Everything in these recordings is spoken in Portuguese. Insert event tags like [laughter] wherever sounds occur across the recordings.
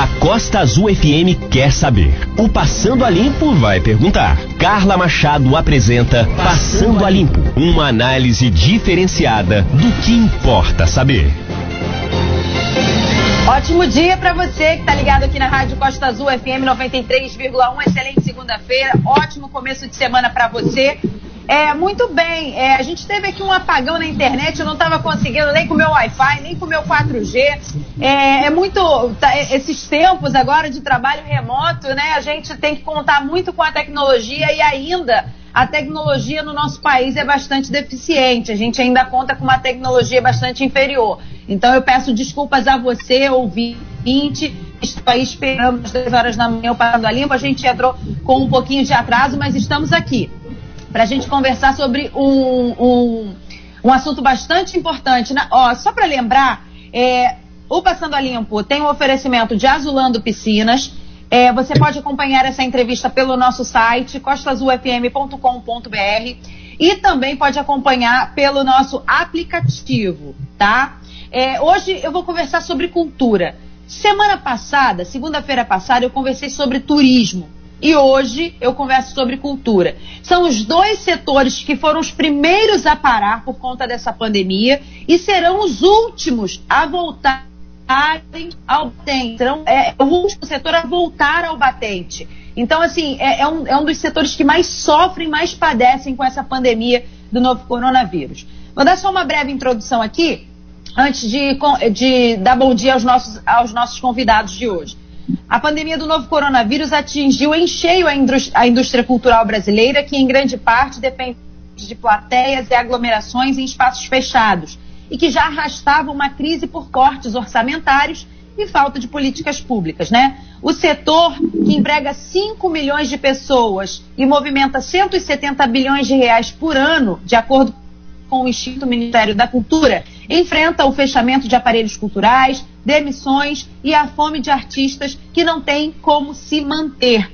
A Costa Azul FM quer saber. O Passando a Limpo vai perguntar. Carla Machado apresenta Passando a Limpo, uma análise diferenciada do que importa saber. Ótimo dia para você que está ligado aqui na Rádio Costa Azul FM 93,1. Excelente segunda-feira, ótimo começo de semana para você. É, muito bem. É, a gente teve aqui um apagão na internet, eu não estava conseguindo nem com o meu Wi-Fi, nem com o meu 4G. É, é muito. Tá, esses tempos agora de trabalho remoto, né? A gente tem que contar muito com a tecnologia e ainda a tecnologia no nosso país é bastante deficiente. A gente ainda conta com uma tecnologia bastante inferior. Então eu peço desculpas a você, ouvinte. Estou aí esperando às 10 horas da manhã o Parando a Limpo. A gente entrou com um pouquinho de atraso, mas estamos aqui para a gente conversar sobre um, um, um, assunto bastante importante. Né? Ó, só para lembrar, é, o Passando a Limpo tem um oferecimento de Azulando Piscinas. É, você pode acompanhar essa entrevista pelo nosso site, costazulfm.com.br e também pode acompanhar pelo nosso aplicativo, tá? É, hoje eu vou conversar sobre cultura. Semana passada, segunda-feira passada, eu conversei sobre turismo e hoje eu converso sobre cultura. São os dois setores que foram os primeiros a parar por conta dessa pandemia e serão os últimos a voltarem ao batente. Serão, é, o último setor a voltar ao batente. Então, assim, é, é, um, é um dos setores que mais sofrem, mais padecem com essa pandemia do novo coronavírus. Vou dar só uma breve introdução aqui, antes de, de dar bom dia aos nossos, aos nossos convidados de hoje. A pandemia do novo coronavírus atingiu em cheio a indústria, a indústria cultural brasileira, que em grande parte depende de plateias e aglomerações em espaços fechados, e que já arrastava uma crise por cortes orçamentários e falta de políticas públicas, né? O setor que emprega 5 milhões de pessoas e movimenta 170 bilhões de reais por ano, de acordo com o Instituto Ministério da Cultura, enfrenta o fechamento de aparelhos culturais, demissões e a fome de artistas que não têm como se manter.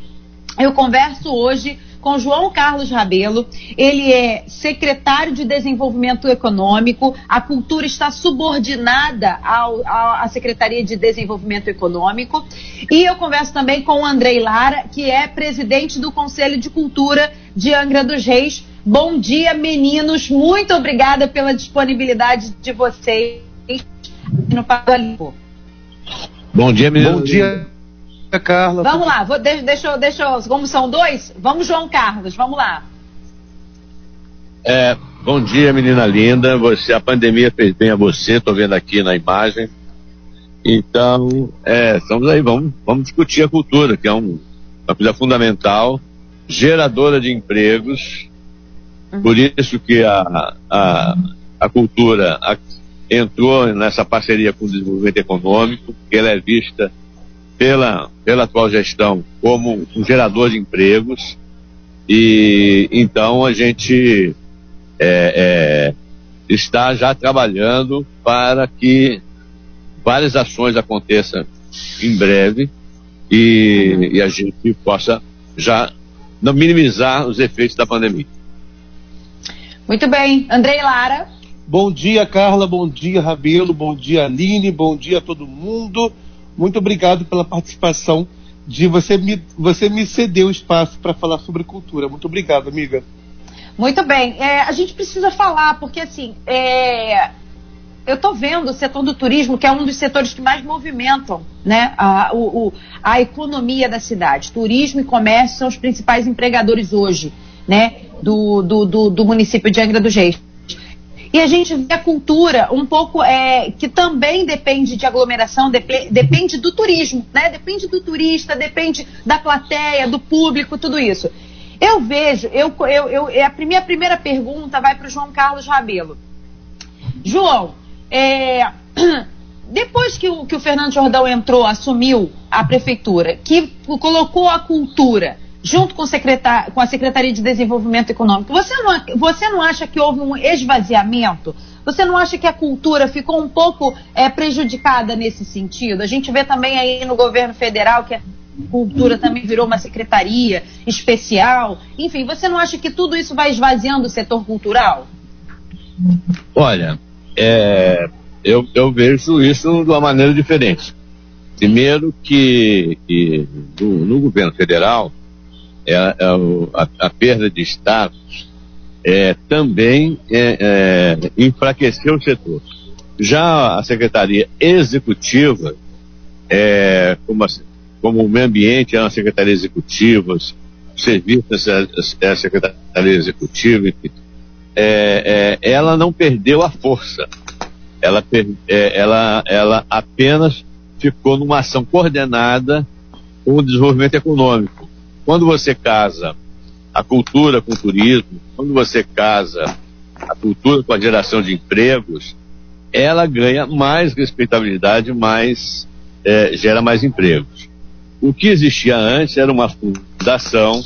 Eu converso hoje com João Carlos Rabelo. Ele é secretário de Desenvolvimento Econômico. A cultura está subordinada à Secretaria de Desenvolvimento Econômico. E eu converso também com o Andrei Lara, que é presidente do Conselho de Cultura de Angra dos Reis. Bom dia, meninos. Muito obrigada pela disponibilidade de vocês no Paralimpo. Bom dia, menino. Bom dia, Carla. Vamos lá, vou, deixa, deixa, deixa, como são dois, vamos João Carlos, vamos lá. É, bom dia, menina linda. Você, a pandemia fez bem a você, tô vendo aqui na imagem. Então, é, estamos aí, vamos, vamos discutir a cultura, que é um, uma coisa fundamental, geradora de empregos. Uhum. Por isso que a, a, a cultura, a, entrou nessa parceria com o desenvolvimento econômico, que ela é vista pela, pela atual gestão como um gerador de empregos, e então a gente é, é, está já trabalhando para que várias ações aconteçam em breve e, uhum. e a gente possa já minimizar os efeitos da pandemia. Muito bem. Andrei Lara. Bom dia, Carla. Bom dia, Rabelo. Bom dia, Aline. Bom dia a todo mundo. Muito obrigado pela participação de você me, você me ceder o espaço para falar sobre cultura. Muito obrigado, amiga. Muito bem. É, a gente precisa falar, porque assim, é, eu estou vendo o setor do turismo, que é um dos setores que mais movimentam né, a, o, a economia da cidade. Turismo e comércio são os principais empregadores hoje né, do, do, do, do município de Angra dos Reis. E a gente vê a cultura um pouco é, que também depende de aglomeração, dep depende do turismo, né? Depende do turista, depende da plateia, do público, tudo isso. Eu vejo, eu, eu, eu, é a minha primeira pergunta vai para o João Carlos Rabelo. João, é, [clears throat] depois que o, que o Fernando Jordão entrou, assumiu a prefeitura, que colocou a cultura junto com, com, a Secretaria de Desenvolvimento Econômico, você não, você não acha que houve um esvaziamento? Você não acha que a cultura ficou um pouco é, prejudicada nesse sentido? A gente vê também aí no governo federal que a cultura também virou uma secretaria especial. Enfim, você não acha que tudo isso vai esvaziando o setor cultural? Olha, é, eu, eu vejo isso de uma maneira diferente. Primeiro que, que no, no, governo federal é, é a, a, perda de status é, também é, é, enfraqueceu o setor. Já a Secretaria Executiva, é, como, a, como o meio ambiente é uma Secretaria Executiva, os serviços é a Secretaria Executiva, é, é, ela não perdeu a força. Ela, é, ela, ela apenas ficou numa ação coordenada com o desenvolvimento econômico. Quando você casa a cultura com o turismo, quando você casa a cultura com a geração de empregos, ela ganha mais respeitabilidade, mais é, gera mais empregos. O que existia antes era uma fundação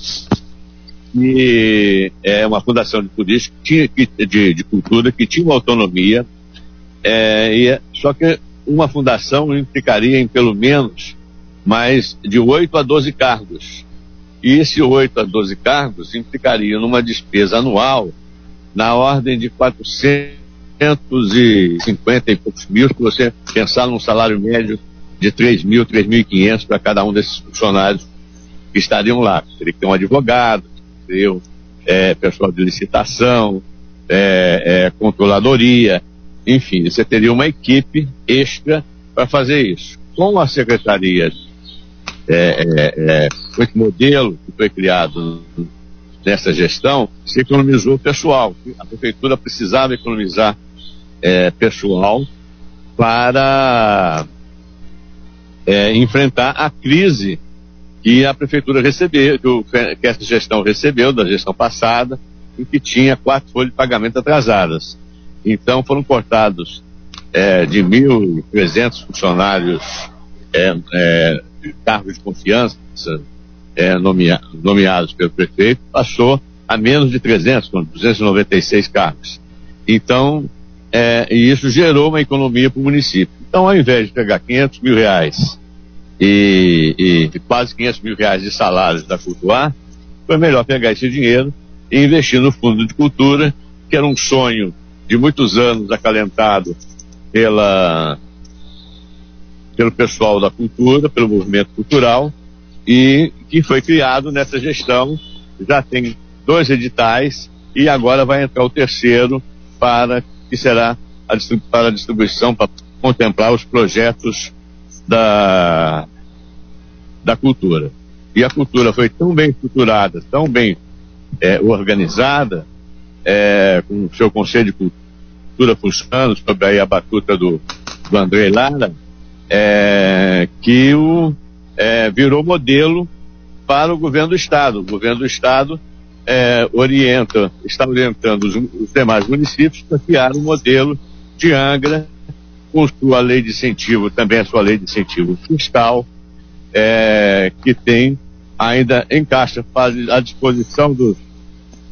que é uma fundação de turismo de, de, de cultura que tinha uma autonomia, é, e, só que uma fundação implicaria em pelo menos mais de 8 a 12 cargos. E esse 8 a 12 cargos implicaria numa despesa anual na ordem de 450 e poucos mil, se você pensar num salário médio de 3 mil, 3.500 para cada um desses funcionários que estariam lá. Teria que ter um advogado, eu, é, pessoal de licitação, é, é, controladoria, enfim, você teria uma equipe extra para fazer isso. Com a secretaria, é, é, é, com esse modelo que foi criado nessa gestão, se economizou pessoal. A prefeitura precisava economizar é, pessoal para é, enfrentar a crise que a prefeitura recebeu, que, o, que essa gestão recebeu da gestão passada, em que tinha quatro folhas de pagamento atrasadas. Então foram cortados é, de 1.300 funcionários é, é, cargos de confiança é, nomea, nomeados pelo prefeito, passou a menos de 300, com 296 cargos. Então, é, e isso gerou uma economia para o município. Então, ao invés de pegar 500 mil reais e, e quase 500 mil reais de salários da Cultuar, foi melhor pegar esse dinheiro e investir no Fundo de Cultura, que era um sonho de muitos anos acalentado pela, pelo pessoal da cultura, pelo movimento cultural, e que foi criado nessa gestão. Já tem dois editais e agora vai entrar o terceiro para que será a, para a distribuição, para contemplar os projetos da, da cultura. E a cultura foi tão bem estruturada, tão bem é, organizada, é, com o seu Conselho de Cultura funcionando, sob aí a batuta do, do André Lara, é, que o, é, virou modelo para o governo do Estado. O governo do Estado é, orienta, está orientando os, os demais municípios para criar um modelo de Angra, com sua lei de incentivo, também a sua lei de incentivo fiscal, é, que tem ainda em caixa à disposição dos,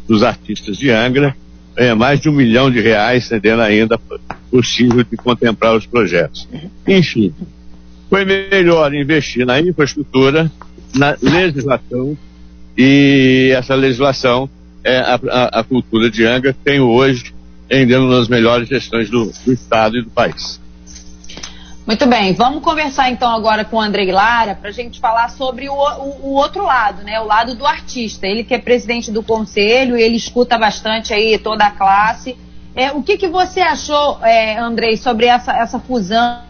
dos artistas de Angra é, mais de um milhão de reais, sendo ainda possível de contemplar os projetos. Enfim, foi melhor investir na infraestrutura, na legislação, e essa legislação, é, a, a, a cultura de Angra tem hoje em uma das melhores gestões do, do Estado e do país. Muito bem, vamos conversar então agora com o Andrei Lara para a gente falar sobre o, o, o, outro lado, né? O lado do artista. Ele que é presidente do conselho, ele escuta bastante aí toda a classe. É, o que, que você achou, é, Andrei, sobre essa, essa fusão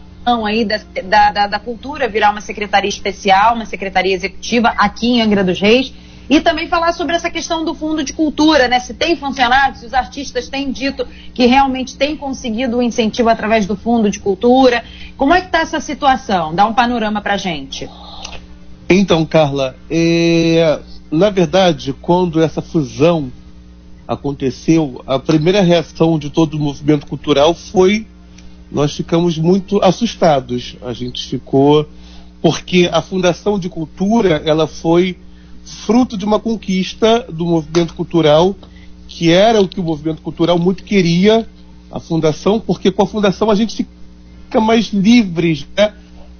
aí da, da, da cultura virar uma secretaria especial, uma secretaria executiva aqui em Angra dos Reis? E também falar sobre essa questão do fundo de cultura, né? Se tem funcionado, se os artistas têm dito que realmente têm conseguido o incentivo através do fundo de cultura. Como é que está essa situação? Dá um panorama para gente. Então, Carla, é, na verdade, quando essa fusão aconteceu, a primeira reação de todo o movimento cultural foi nós ficamos muito assustados. A gente ficou porque a Fundação de Cultura ela foi fruto de uma conquista do movimento cultural, que era o que o movimento cultural muito queria, a fundação, porque com a fundação a gente fica mais livres, né?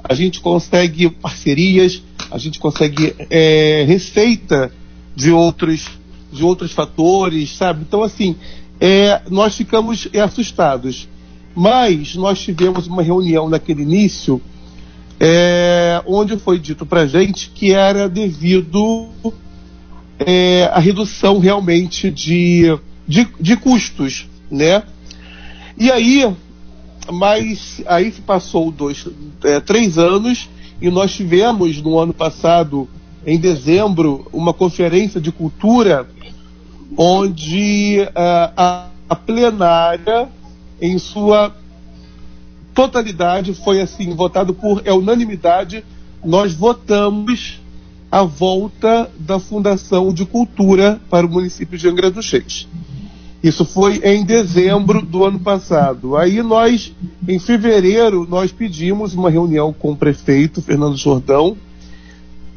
a gente consegue parcerias, a gente consegue é, receita de outros, de outros fatores, sabe? Então, assim, é, nós ficamos assustados. Mas nós tivemos uma reunião naquele início é, onde foi dito para gente que era devido é, à redução realmente de, de, de, custos, né? E aí, mas aí se passou dois, é, três anos e nós tivemos no ano passado, em dezembro, uma conferência de cultura onde uh, a, a plenária, em sua totalidade, foi assim, votado por é unanimidade, nós votamos a volta da Fundação de Cultura para o município de Angra dos Reis. Isso foi em dezembro do ano passado. Aí nós, em fevereiro, nós pedimos uma reunião com o prefeito Fernando Jordão,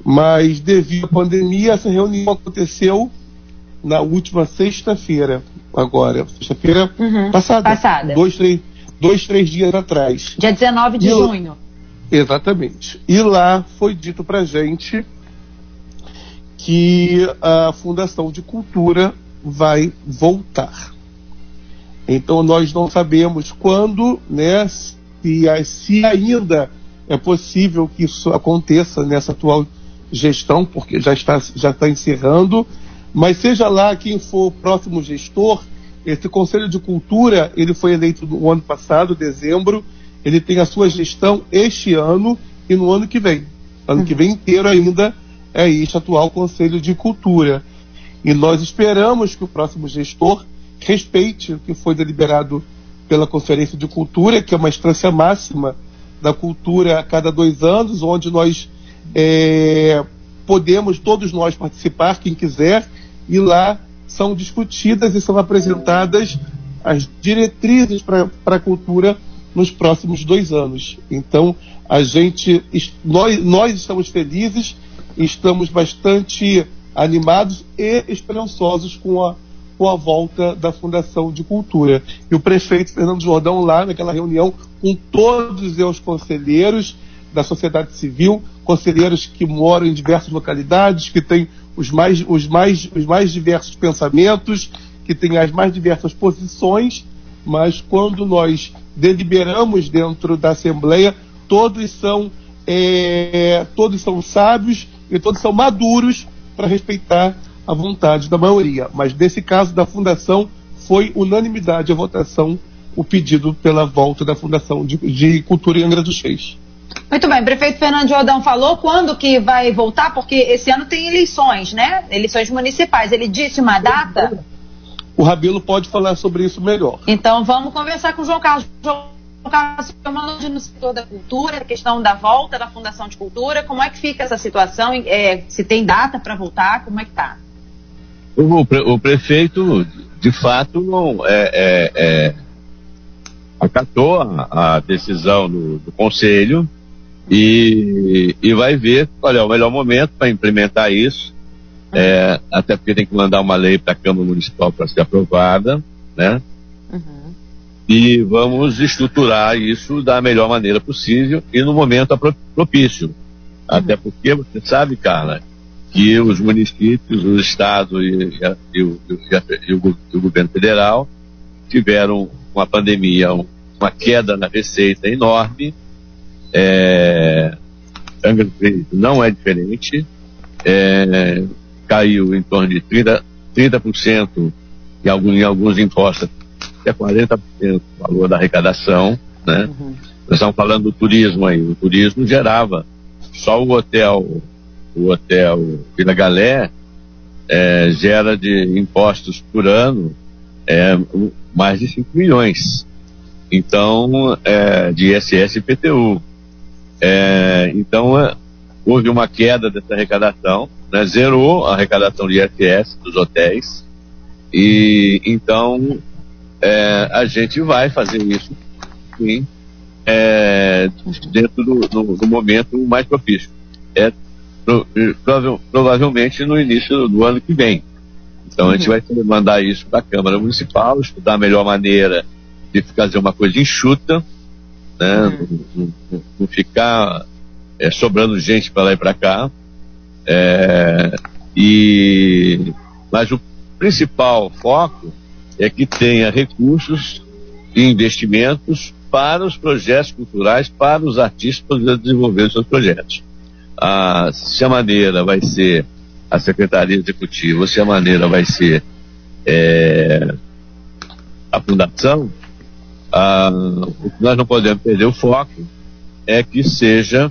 mas devido à pandemia, essa reunião aconteceu na última sexta-feira, agora, sexta-feira uhum, passada. Passada. Dois três, dois, três dias atrás. Dia 19 de e junho. Exatamente. E lá foi dito pra gente que a Fundação de Cultura vai voltar. Então nós não sabemos quando, né, se, se ainda é possível que isso aconteça nessa atual gestão, porque já está, já está encerrando, mas seja lá quem for o próximo gestor, esse Conselho de Cultura, ele foi eleito no ano passado, dezembro, ele tem a sua gestão este ano e no ano que vem. Ano que vem inteiro ainda é este atual Conselho de Cultura. E nós esperamos que o próximo gestor respeite o que foi deliberado pela Conferência de Cultura, que é uma instância máxima da cultura a cada dois anos, onde nós é, podemos, todos nós, participar, quem quiser, e lá são discutidas e são apresentadas as diretrizes para a cultura nos próximos dois anos. Então, a gente, nós, nós estamos felizes, estamos bastante animados e esperançosos com a, com a volta da Fundação de Cultura. E o prefeito Fernando Jordão, lá naquela reunião, com todos os conselheiros da sociedade civil, conselheiros que moram em diversas localidades, que têm os mais, os mais, os mais diversos pensamentos, que têm as mais diversas posições, mas quando nós deliberamos dentro da Assembleia, todos são, é, todos são sábios e todos são maduros para respeitar a vontade da maioria. Mas nesse caso da Fundação, foi unanimidade a votação, o pedido pela volta da Fundação de, de Cultura em Angra dos Reis. Muito bem, prefeito Fernando Jordão falou quando que vai voltar, porque esse ano tem eleições, né? Eleições municipais. Ele disse uma data? O Rabelo pode falar sobre isso melhor. Então vamos conversar com o João Carlos. João Carlos, no setor da cultura, a questão da volta da Fundação de Cultura, como é que fica essa situação? É, se tem data para voltar, como é que está? O, pre, o, prefeito, de fato, não é, é, é acatou a, a decisão do, do conselho e, e vai ver qual é o melhor momento para implementar isso. Uhum. É, até porque tem que mandar uma lei para a Câmara Municipal para ser aprovada, né? Uhum. E vamos estruturar isso da melhor maneira possível e no momento propício. Uhum. Até porque você sabe, Carla, que os municípios, o Estado e, e, e, o, e o, o, governo federal tiveram uma pandemia, uma queda na receita enorme é, Angra do Reis não é diferente. É, caiu em torno de 30%, 30% em, alguns, em alguns impostos, até 40% do valor da arrecadação. Né? Uhum. Nós estamos falando do turismo aí. O turismo gerava só o hotel, o hotel Vila Galé é, gera de impostos por ano é, mais de 5 milhões. Então, é, de ISS e PTU. É, então, é, houve uma queda dessa arrecadação, né, zerou a arrecadação de ISS dos hotéis, e então é, a gente vai fazer isso sim, é, dentro do, do, do, momento mais propício. É pro, prova, provavelmente no início do ano que vem. Então a gente uhum. vai mandar isso para a Câmara Municipal, estudar a melhor maneira de fazer uma coisa enxuta, né? Uhum. Não, não, não, ficar é, sobrando gente para lá e para cá. É, e, mas o principal foco é que tenha recursos e investimentos para os projetos culturais, para os artistas poderem desenvolver seus projetos. Ah, se a maneira vai ser a Secretaria Executiva, se a maneira vai ser é, a Fundação, ah, o que nós não podemos perder o foco é que seja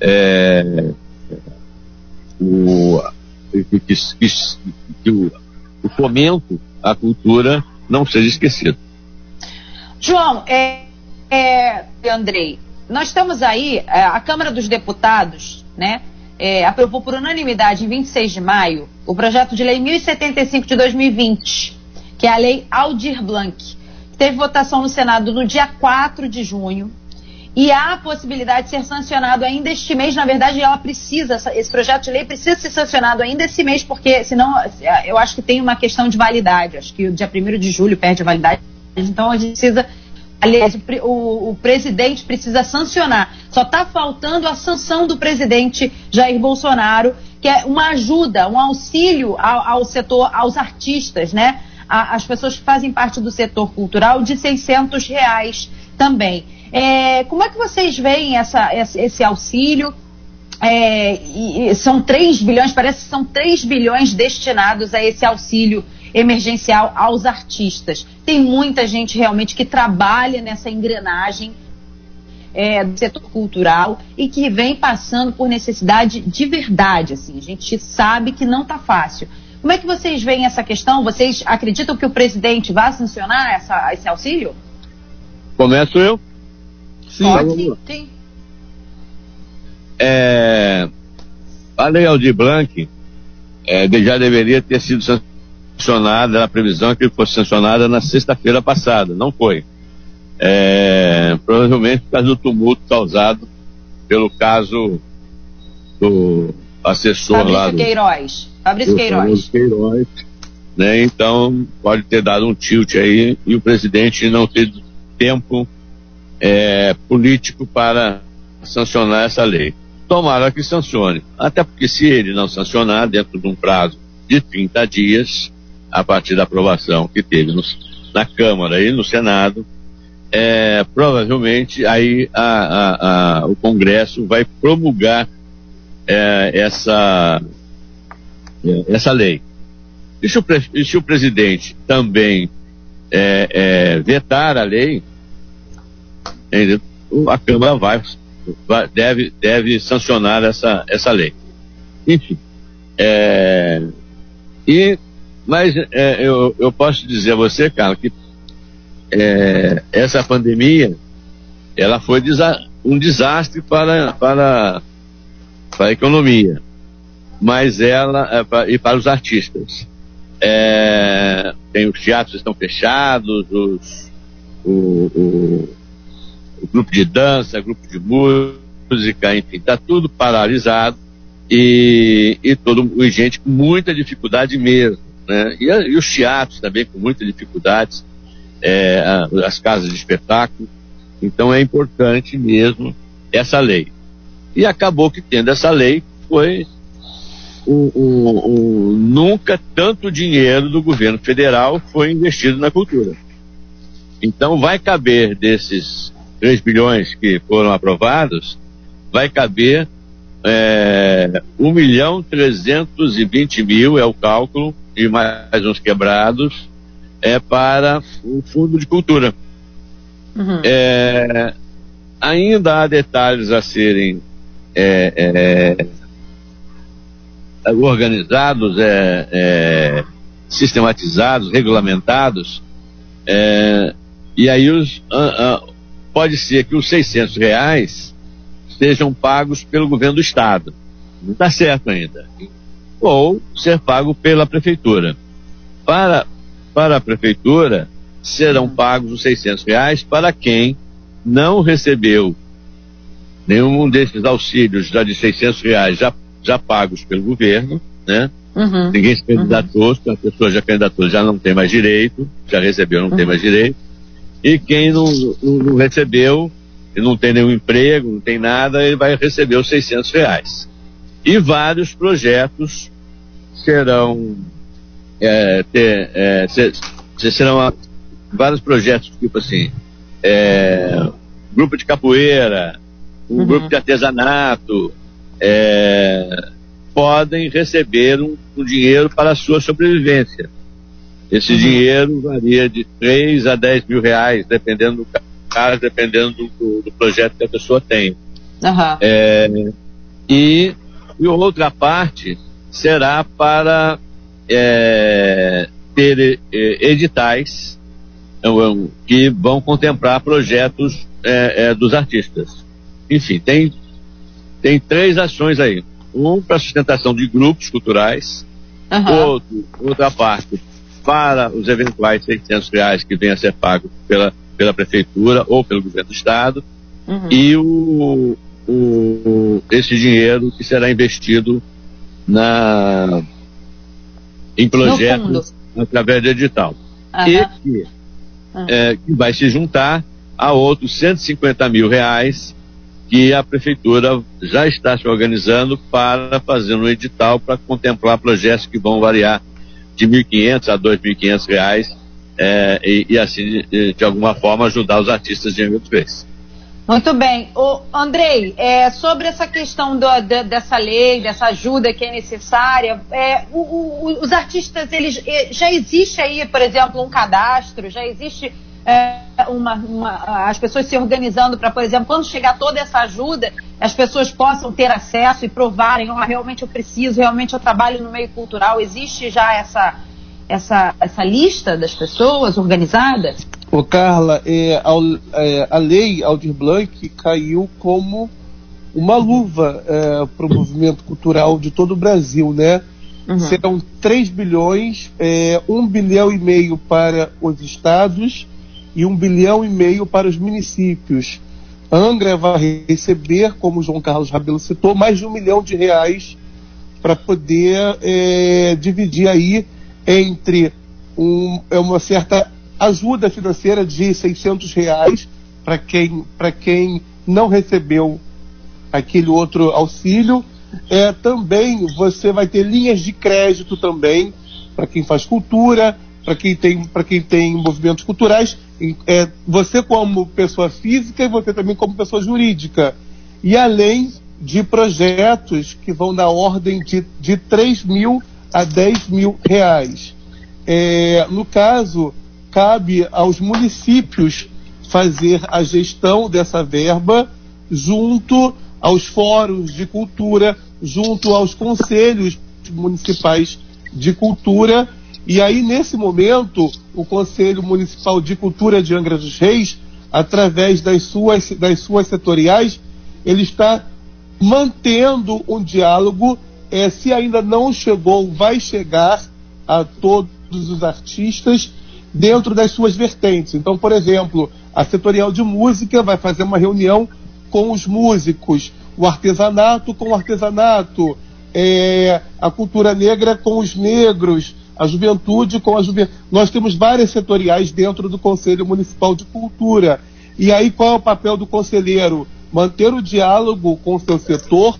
é, o, que, que, que, que o, o fomento à cultura não seja esquecido. João, é, é, Andrei, nós estamos aí, é, a Câmara dos Deputados, né, é, aprovou por unanimidade em 26 de maio o projeto de lei 1075 de 2020, que é a lei Aldir Blanc, teve votação no Senado no dia 4 de junho, e há a possibilidade de ser sancionado ainda este mês. Na verdade, ela precisa, esse projeto de lei precisa ser sancionado ainda esse mês, porque senão eu acho que tem uma questão de validade. Acho que o dia 1 de julho perde a validade. Então a gente precisa. Aliás, o, o presidente precisa sancionar. Só está faltando a sanção do presidente Jair Bolsonaro, que é uma ajuda, um auxílio ao, ao setor, aos artistas, né? A, as pessoas que fazem parte do setor cultural, de 600 reais também. É, como é que vocês veem essa, esse, auxílio? É, são 3 bilhões, parece que são 3 bilhões destinados a esse auxílio emergencial aos artistas. Tem muita gente realmente que trabalha nessa engrenagem é, do setor cultural e que vem passando por necessidade de verdade. Assim, a gente sabe que não está fácil. Como é que vocês veem essa questão? Vocês acreditam que o presidente vai sancionar essa, esse auxílio? Começo eu. Sim. Pode, sim. É, a Lei Aldir Blanc é, já deveria ter sido sancionada, a previsão que fosse sancionada na sexta-feira passada, não foi. É, provavelmente por causa do tumulto causado pelo caso do assessor Fabrício lá Queiroz. Fabrício Queiroz. Queiroz né? Então pode ter dado um tilt aí e o presidente não ter tempo é, político para sancionar essa lei. Tomara que sancione. Até porque se ele não sancionar dentro de um prazo de 30 dias, a partir da aprovação que teve no, na Câmara e no Senado, é, provavelmente aí a, a, a, o Congresso vai promulgar é, essa, é, essa lei. E se o, se o presidente também é, é, vetar a lei, a Câmara vai, vai, deve, deve sancionar essa, essa lei. Enfim. É, e, mas é, eu, eu posso dizer a você, Carlos, que é, essa pandemia ela foi desa um desastre para, para, para a economia, mas ela é, e para os artistas. É, tem os teatros estão fechados, os, o, o, o grupo de dança, grupo de música, enfim, está tudo paralisado e, e todo e gente com muita dificuldade mesmo, né? E, e os teatros também com muitas dificuldades, é, as casas de espetáculo. Então é importante mesmo essa lei. E acabou que tendo essa lei foi o, o, nunca tanto dinheiro do governo federal foi investido na cultura. Então vai caber desses 3 bilhões que foram aprovados, vai caber é, 1 milhão 320 mil, é o cálculo, e mais uns quebrados, é para o Fundo de Cultura. Uhum. É, ainda há detalhes a serem é, é, organizados, é, é, sistematizados, regulamentados, é, e aí os, pode ser que os 600 reais sejam pagos pelo governo do estado. Não está certo ainda. Ou ser pago pela prefeitura. Para, para a prefeitura, serão pagos os 600 reais para quem não recebeu nenhum desses auxílios já de 600 reais já, já pagos pelo governo, né? Uhum. Ninguém se candidatou, uhum. a pessoa já candidatou já não tem mais direito, já recebeu não uhum. tem mais direito. E quem não, não, não recebeu, e não tem nenhum emprego, não tem nada, ele vai receber os 600 reais. E vários projetos serão, é, ter, é, ser, serão vários projetos, tipo assim, é, grupo de capoeira, um uhum. grupo de artesanato, é, podem receber um, um, dinheiro para a sua sobrevivência. Esse uhum. dinheiro varia de 3 a 10 mil reais, dependendo do caso, dependendo do, do projeto que a pessoa tem. Uhum. É, e, e outra parte será para é, ter é, editais é, que vão contemplar projetos é, é, dos artistas. Enfim, tem, tem três ações aí. Um para sustentação de grupos culturais, uhum. outro, outra parte para os eventuais 600 reais que venham a ser pagos pela, pela prefeitura ou pelo governo do estado, uhum. e o, o, esse dinheiro que será investido na, em projetos através de edital. Uhum. E que, uhum. é, que vai se juntar a outros 150 mil reais que a prefeitura já está se organizando para fazer um edital para contemplar projetos que vão variar de 1.500 a 2.500 reais é, e, e, assim, de, de, alguma forma, ajudar os artistas de dos Reis. Muito bem. O Andrei, é, sobre essa questão do, de, dessa lei, dessa ajuda que é necessária, é, o, o, os artistas, eles é, já existe aí, por exemplo, um cadastro, já existe é, uma, uma, as pessoas se organizando para, por exemplo, quando chegar toda essa ajuda, as pessoas possam ter acesso e provarem, oh, realmente eu preciso, realmente eu trabalho no meio cultural. Existe já essa, essa, essa lista das pessoas organizadas? Ô Carla, é, a, é, a lei Aldir Blanc caiu como uma luva é, para o movimento cultural de todo o Brasil, né? Uhum. Serão 3 bilhões, é, 1 bilhão e meio para os estados e 1 bilhão e meio para os municípios. Angra vai receber, como o João Carlos Rabelo citou, mais de um milhão de reais para poder é, dividir aí entre um, é uma certa ajuda financeira de 600 reais para quem, quem não recebeu aquele outro auxílio. É, também você vai ter linhas de crédito também para quem faz cultura, para quem tem para quem tem movimentos culturais. É, você como pessoa física e você também como pessoa jurídica. E além de projetos que vão na ordem de, de 3 mil a 10 mil reais. É, no caso, cabe aos municípios fazer a gestão dessa verba junto aos fóruns de cultura, junto aos conselhos municipais de cultura. E aí, nesse momento, o Conselho Municipal de Cultura de Angra dos Reis, através das suas, das suas setoriais, ele está mantendo um diálogo. É, se ainda não chegou, vai chegar a todos os artistas dentro das suas vertentes. Então, por exemplo, a setorial de música vai fazer uma reunião com os músicos, o artesanato com o artesanato, é, a cultura negra com os negros, a juventude com a juventude. Nós temos várias setoriais dentro do Conselho Municipal de Cultura. E aí qual é o papel do conselheiro? Manter o diálogo com o seu setor,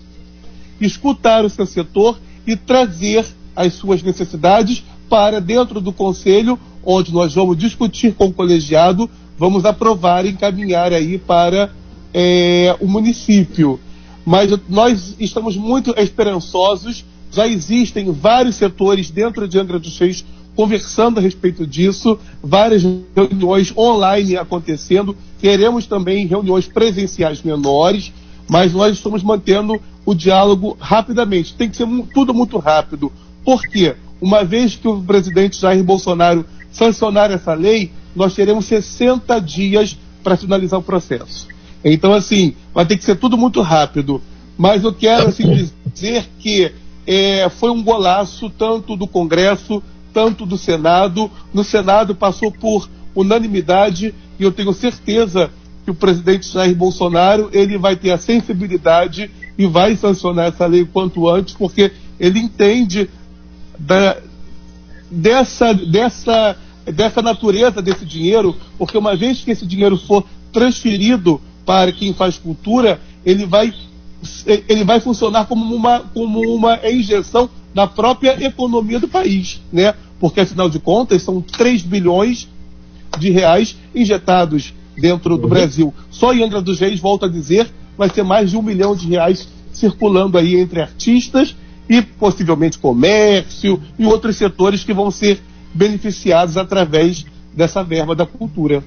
escutar o seu setor e trazer as suas necessidades para dentro do conselho onde nós vamos discutir com o colegiado, vamos aprovar e encaminhar aí para é, o município. Mas nós estamos muito esperançosos, já existem vários setores dentro de Angra dos Reis conversando a respeito disso, várias reuniões online acontecendo, queremos também reuniões presenciais menores, mas nós estamos mantendo o diálogo rapidamente. Tem que ser tudo muito rápido. Por quê? Uma vez que o presidente Jair Bolsonaro sancionar essa lei, nós teremos 60 dias para finalizar o processo. Então, assim, vai ter que ser tudo muito rápido. Mas eu quero assim, dizer que é, foi um golaço tanto do Congresso, tanto do Senado. No Senado passou por unanimidade e eu tenho certeza que o presidente Jair Bolsonaro ele vai ter a sensibilidade e vai sancionar essa lei quanto antes, porque ele entende da, dessa, dessa dessa natureza desse dinheiro, porque uma vez que esse dinheiro for transferido para quem faz cultura, ele vai, ele vai funcionar como uma, como uma injeção na própria economia do país, né? Porque afinal de contas são 3 bilhões de reais injetados dentro do uhum. Brasil. Só em Angra dos Reis, volto a dizer, vai ter mais de um milhão de reais circulando aí entre artistas e possivelmente comércio e outros setores que vão ser beneficiados através dessa verba da cultura.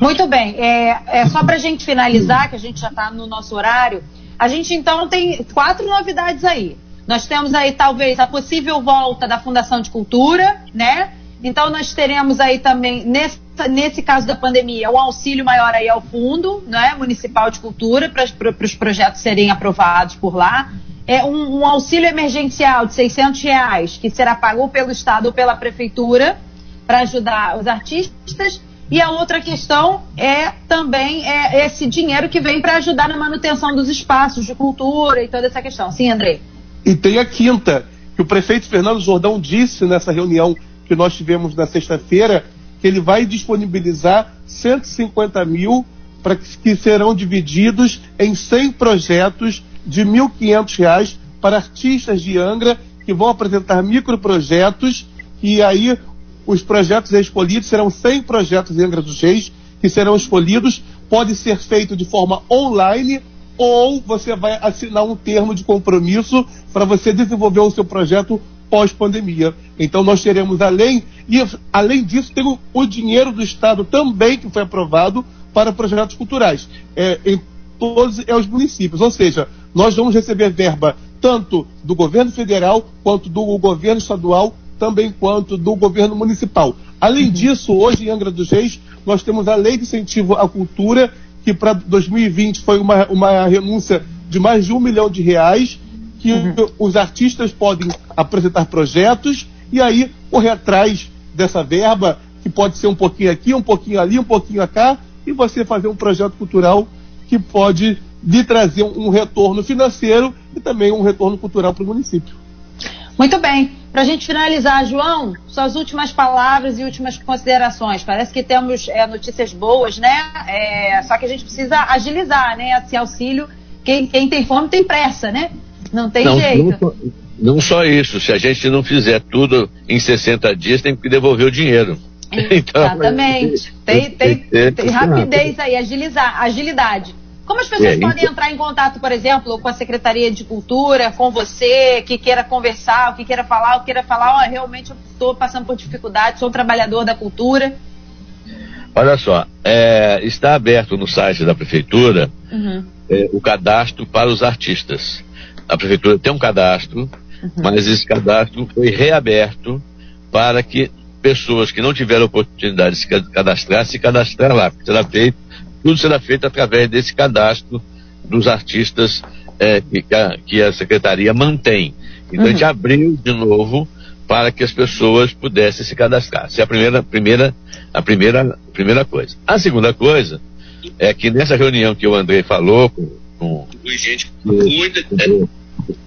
Muito bem. É, é só para a gente finalizar, que a gente já está no nosso horário, a gente então tem quatro novidades aí. Nós temos aí talvez a possível volta da Fundação de Cultura, né? Então nós teremos aí também, nesse, nesse caso da pandemia, o auxílio maior aí ao fundo né, municipal de cultura para os projetos serem aprovados por lá. É um, um, auxílio emergencial de 600 reais que será pago pelo Estado ou pela Prefeitura para ajudar os artistas. E a outra questão é também é esse dinheiro que vem para ajudar na manutenção dos espaços de cultura e toda essa questão. Sim, André? E tem a quinta, que o prefeito Fernando Jordão disse nessa reunião que nós tivemos na sexta-feira, que ele vai disponibilizar 150 mil para que, que serão divididos em 100 projetos de R$ 1.500 para artistas de Angra que vão apresentar microprojetos e aí os projetos escolhidos serão 100 projetos em Angra dos Reis que serão escolhidos. Pode ser feito de forma online ou você vai assinar um termo de compromisso para você desenvolver o seu projeto pós-pandemia. Então nós teremos além e além disso tem o, o, dinheiro do Estado também que foi aprovado para projetos culturais é, em todos é, os municípios. Ou seja, nós vamos receber verba tanto do governo federal quanto do governo estadual, também quanto do governo municipal. Além uhum. disso, hoje em Angra dos Reis, nós temos a lei de incentivo à cultura, que para 2020 foi uma, uma renúncia de mais de um milhão de reais, que uhum. os artistas podem apresentar projetos e aí correr atrás dessa verba, que pode ser um pouquinho aqui, um pouquinho ali, um pouquinho cá, e você fazer um projeto cultural que pode lhe trazer um retorno financeiro e também um retorno cultural para o município. Muito bem. Para a gente finalizar, João, suas últimas palavras e últimas considerações. Parece que temos é, notícias boas, né? É, só que a gente precisa agilizar, né? Esse auxílio. Quem, quem tem fome tem pressa, né? Não tem não, jeito. Não, não, só isso. Se a gente não fizer tudo em 60 dias, tem que devolver o dinheiro. [laughs] Então, Exatamente. tem, tem, tem, tem rapidez aí, agilizar, agilidade. Como as pessoas é, podem entrar em contato, por exemplo, com a Secretaria de Cultura, com você, que queira conversar, que queira falar, que queira falar, ó, oh, realmente eu estou passando por dificuldade, sou um trabalhador da cultura? Olha só, é, está aberto no site da Prefeitura uhum. é, o cadastro para os artistas. A Prefeitura tem um cadastro, uhum. mas esse cadastro foi reaberto para que pessoas que não tiveram oportunidade de se cadastrar, se cadastrar lá. Será feito tudo será feito através desse cadastro dos artistas é, que, a, que, a, secretaria mantém. Então uhum. a gente uhum. abriu de novo para que as pessoas pudessem se cadastrar. Essa é a primeira, primeira, a primeira, primeira coisa. A segunda coisa é que nessa reunião que o André falou com, com, gente, com,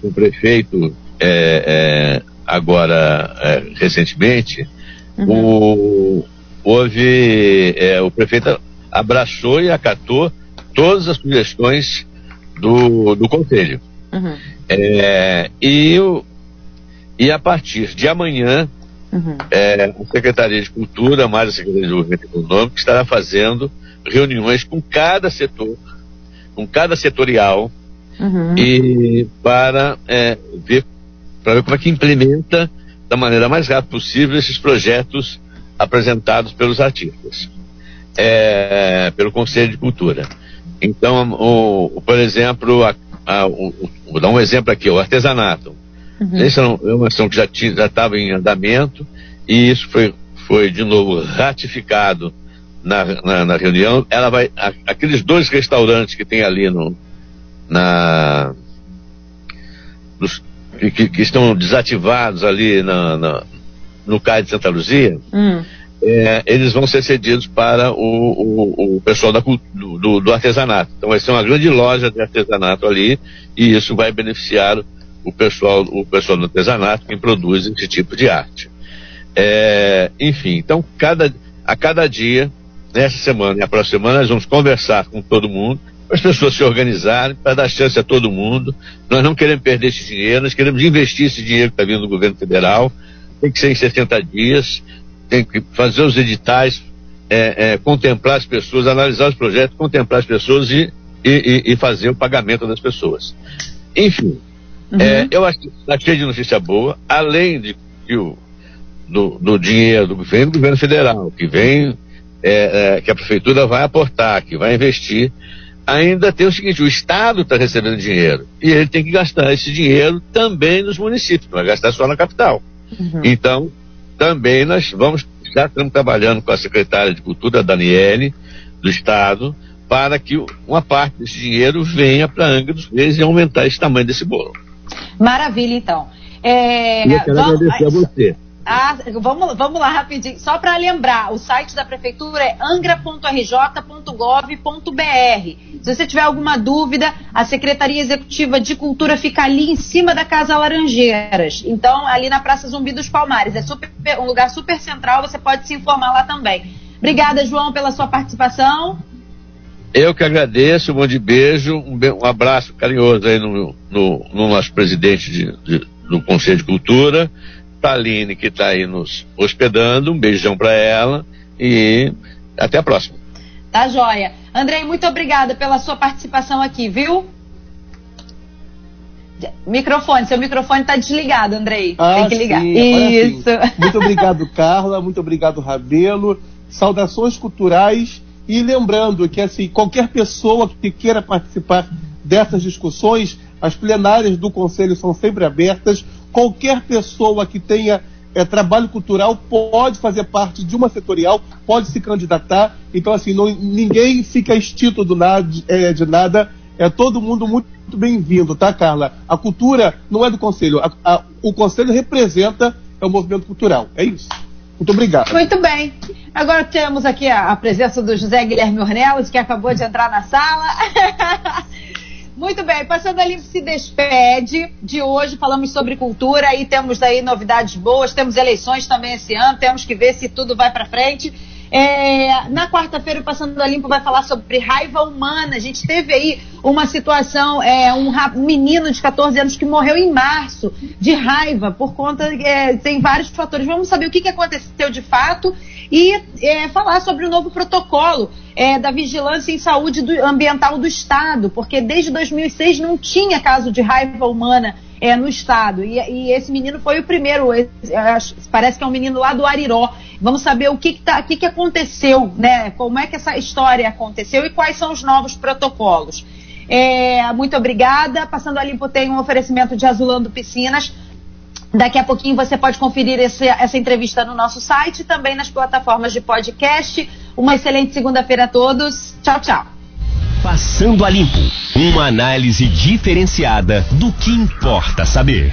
com o prefeito é, é, agora é, recentemente, uhum. o, houve é, o prefeito abraçou e acatou todas as sugestões do, do Conselho. Uhum. É, e, e a partir de amanhã, uhum. é, a Secretaria de Cultura, mais a Secretaria de Desenvolvimento Econômico, estará fazendo reuniões com cada setor, com cada setorial, uhum. e para é, ver para ver como é que implementa da maneira mais rápida possível esses projetos apresentados pelos artistas é, pelo Conselho de Cultura. Então, o, o por exemplo, a, a, o, vou dar um exemplo aqui, o artesanato. Uhum. Essa é uma ação que já estava em andamento e isso foi, foi de novo ratificado na, na, na reunião. Ela vai, a, aqueles dois restaurantes que tem ali no, na, que, que, estão desativados ali na, na, no CAI de Santa Luzia, uhum é, eles vão ser cedidos para o, o, o pessoal da, do, do, artesanato. Então vai ser uma grande loja de artesanato ali e isso vai beneficiar o pessoal, o pessoal do artesanato que produz esse tipo de arte. É, enfim, então cada, a cada dia, nessa semana e a próxima semana, nós vamos conversar com todo mundo, para as pessoas se organizarem, para dar chance a todo mundo. Nós não queremos perder esse dinheiro, nós queremos investir esse dinheiro que está vindo do governo federal, tem que ser em 60 dias tem que fazer os editais é, é, contemplar as pessoas, analisar os projetos, contemplar as pessoas e, e, e fazer o pagamento das pessoas. Enfim, uhum. é, eu acho que está cheio de notícia boa, além de que o, do, do dinheiro que vem do governo federal, que vem, é, é, que a prefeitura vai aportar, que vai investir, ainda tem o seguinte, o Estado está recebendo dinheiro e ele tem que gastar esse dinheiro também nos municípios, não vai gastar só na capital. Uhum. Então, também nós vamos, já estamos trabalhando com a secretária de Cultura, Daniele, do Estado, para que uma parte desse dinheiro venha para Angra dos Reis e aumentar esse tamanho desse bolo. Maravilha, então. É, eu quero vamos, agradecer a você. Ah, vamos, vamos lá rapidinho. Só para lembrar, o site da prefeitura é angra.rj.gov.br. Se você tiver alguma dúvida, a Secretaria Executiva de Cultura fica ali em cima da Casa Laranjeiras. Então, ali na Praça Zumbi dos Palmares. É super, um lugar super central, você pode se informar lá também. Obrigada, João, pela sua participação. Eu que agradeço, um monte de beijo, um, um abraço carinhoso aí no, no, no nosso presidente de, de, do Conselho de Cultura Taline, que está aí nos hospedando, um beijão para ela e até a próxima. Tá joia. Andrei, muito obrigada pela sua participação aqui, viu? Microfone, seu microfone está desligado, Andrei. Ah, Tem que ligar. Sim, Isso. [laughs] Muito obrigado, Carla. Muito obrigado, Rabelo. Saudações culturais. E lembrando que assim, qualquer pessoa que queira participar dessas discussões, as plenárias do Conselho são sempre abertas qualquer pessoa que tenha é, trabalho cultural pode fazer parte de uma setorial, pode se candidatar. Então, assim, não, ninguém fica extinto do nada, é, de nada. É todo mundo muito, bem-vindo, tá, Carla? A cultura não é do Conselho. A, a, o Conselho representa é o movimento cultural. É isso. Muito obrigado. Muito bem. Agora temos aqui a, a presença do José Guilherme Ornelas, que acabou de entrar na sala. [laughs] Muito bem, passando ali se despede de hoje, falamos sobre cultura e temos aí novidades boas, temos eleições também esse ano, temos que ver se tudo vai para frente. É, na quarta-feira, o Passando a Limpo vai falar sobre raiva humana. A gente teve aí uma situação, é, um, um, menino de 14 anos que morreu em março de raiva por conta, é, tem vários fatores. Vamos saber o que, que aconteceu de fato e é, falar sobre o novo protocolo é, da vigilância em saúde do, ambiental do Estado, porque desde 2006 não tinha caso de raiva humana é, no Estado. E, e, esse menino foi o primeiro, parece que é um menino lá do Ariró. Vamos saber o que, que, tá, que, que aconteceu, né? Como é que essa história aconteceu e quais são os novos protocolos. É, muito obrigada. Passando a limpo tem um oferecimento de Azulando Piscinas. Daqui a pouquinho você pode conferir esse, essa entrevista no nosso site e também nas plataformas de podcast. Uma excelente segunda-feira a todos. Tchau, tchau. Passando a Limpo uma análise diferenciada do que importa saber.